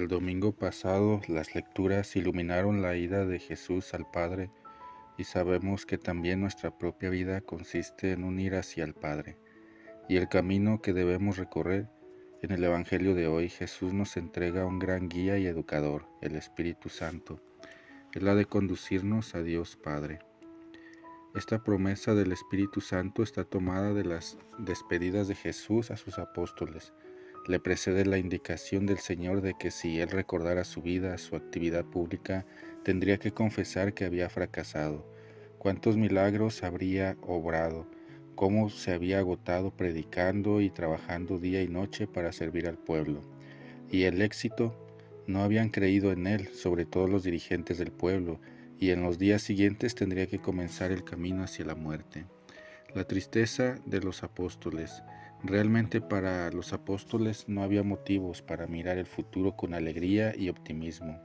El domingo pasado las lecturas iluminaron la ida de Jesús al Padre y sabemos que también nuestra propia vida consiste en unir hacia el Padre. Y el camino que debemos recorrer, en el Evangelio de hoy Jesús nos entrega un gran guía y educador, el Espíritu Santo. Es la de conducirnos a Dios Padre. Esta promesa del Espíritu Santo está tomada de las despedidas de Jesús a sus apóstoles le precede la indicación del Señor de que si él recordara su vida, su actividad pública, tendría que confesar que había fracasado, cuántos milagros habría obrado, cómo se había agotado predicando y trabajando día y noche para servir al pueblo. Y el éxito, no habían creído en él, sobre todo los dirigentes del pueblo, y en los días siguientes tendría que comenzar el camino hacia la muerte. La tristeza de los apóstoles, Realmente para los apóstoles no había motivos para mirar el futuro con alegría y optimismo.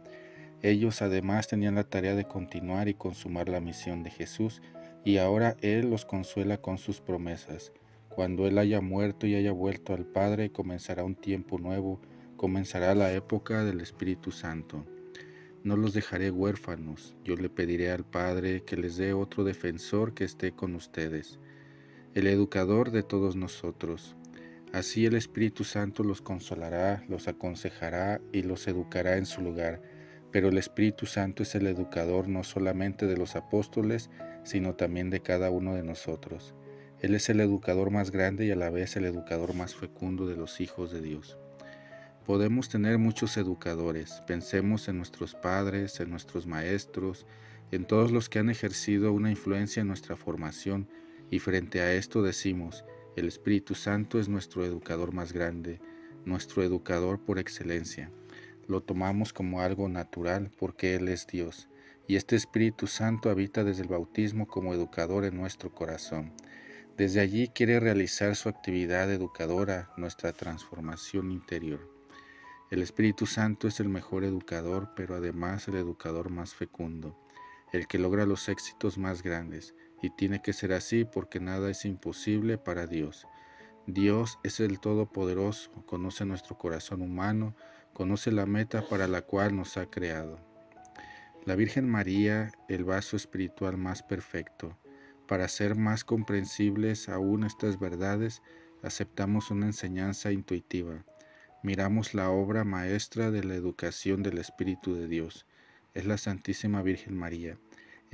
Ellos además tenían la tarea de continuar y consumar la misión de Jesús y ahora Él los consuela con sus promesas. Cuando Él haya muerto y haya vuelto al Padre, comenzará un tiempo nuevo, comenzará la época del Espíritu Santo. No los dejaré huérfanos, yo le pediré al Padre que les dé otro defensor que esté con ustedes el educador de todos nosotros. Así el Espíritu Santo los consolará, los aconsejará y los educará en su lugar. Pero el Espíritu Santo es el educador no solamente de los apóstoles, sino también de cada uno de nosotros. Él es el educador más grande y a la vez el educador más fecundo de los hijos de Dios. Podemos tener muchos educadores, pensemos en nuestros padres, en nuestros maestros, en todos los que han ejercido una influencia en nuestra formación, y frente a esto decimos, el Espíritu Santo es nuestro educador más grande, nuestro educador por excelencia. Lo tomamos como algo natural porque Él es Dios, y este Espíritu Santo habita desde el bautismo como educador en nuestro corazón. Desde allí quiere realizar su actividad educadora, nuestra transformación interior. El Espíritu Santo es el mejor educador, pero además el educador más fecundo, el que logra los éxitos más grandes, y tiene que ser así porque nada es imposible para Dios. Dios es el Todopoderoso, conoce nuestro corazón humano, conoce la meta para la cual nos ha creado. La Virgen María, el vaso espiritual más perfecto. Para ser más comprensibles aún estas verdades, aceptamos una enseñanza intuitiva. Miramos la obra maestra de la educación del Espíritu de Dios. Es la Santísima Virgen María.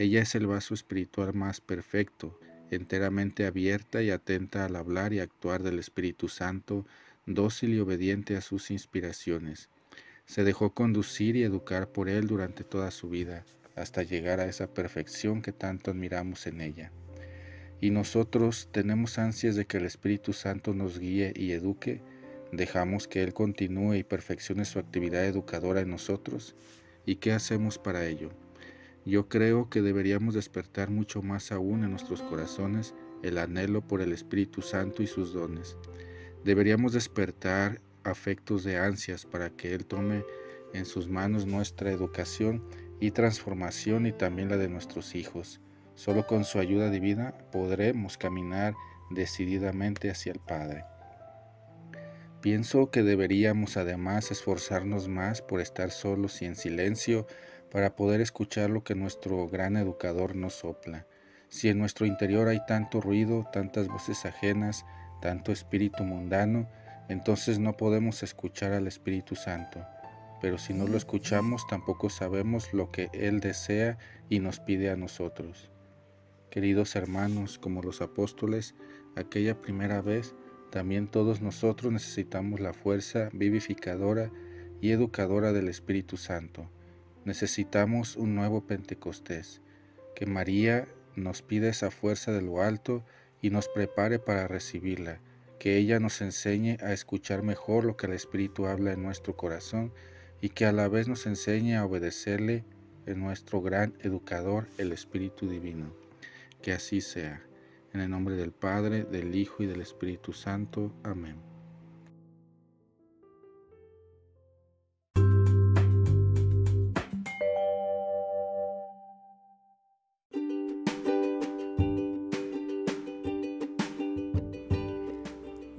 Ella es el vaso espiritual más perfecto, enteramente abierta y atenta al hablar y actuar del Espíritu Santo, dócil y obediente a sus inspiraciones. Se dejó conducir y educar por Él durante toda su vida, hasta llegar a esa perfección que tanto admiramos en ella. Y nosotros tenemos ansias de que el Espíritu Santo nos guíe y eduque, dejamos que Él continúe y perfeccione su actividad educadora en nosotros, ¿y qué hacemos para ello? Yo creo que deberíamos despertar mucho más aún en nuestros corazones el anhelo por el Espíritu Santo y sus dones. Deberíamos despertar afectos de ansias para que Él tome en sus manos nuestra educación y transformación y también la de nuestros hijos. Solo con su ayuda divina podremos caminar decididamente hacia el Padre. Pienso que deberíamos además esforzarnos más por estar solos y en silencio para poder escuchar lo que nuestro gran educador nos sopla. Si en nuestro interior hay tanto ruido, tantas voces ajenas, tanto espíritu mundano, entonces no podemos escuchar al Espíritu Santo. Pero si no lo escuchamos, tampoco sabemos lo que Él desea y nos pide a nosotros. Queridos hermanos, como los apóstoles, aquella primera vez, también todos nosotros necesitamos la fuerza vivificadora y educadora del Espíritu Santo. Necesitamos un nuevo Pentecostés, que María nos pide esa fuerza de lo alto y nos prepare para recibirla, que ella nos enseñe a escuchar mejor lo que el Espíritu habla en nuestro corazón y que a la vez nos enseñe a obedecerle en nuestro gran educador, el Espíritu Divino. Que así sea. En el nombre del Padre, del Hijo y del Espíritu Santo. Amén.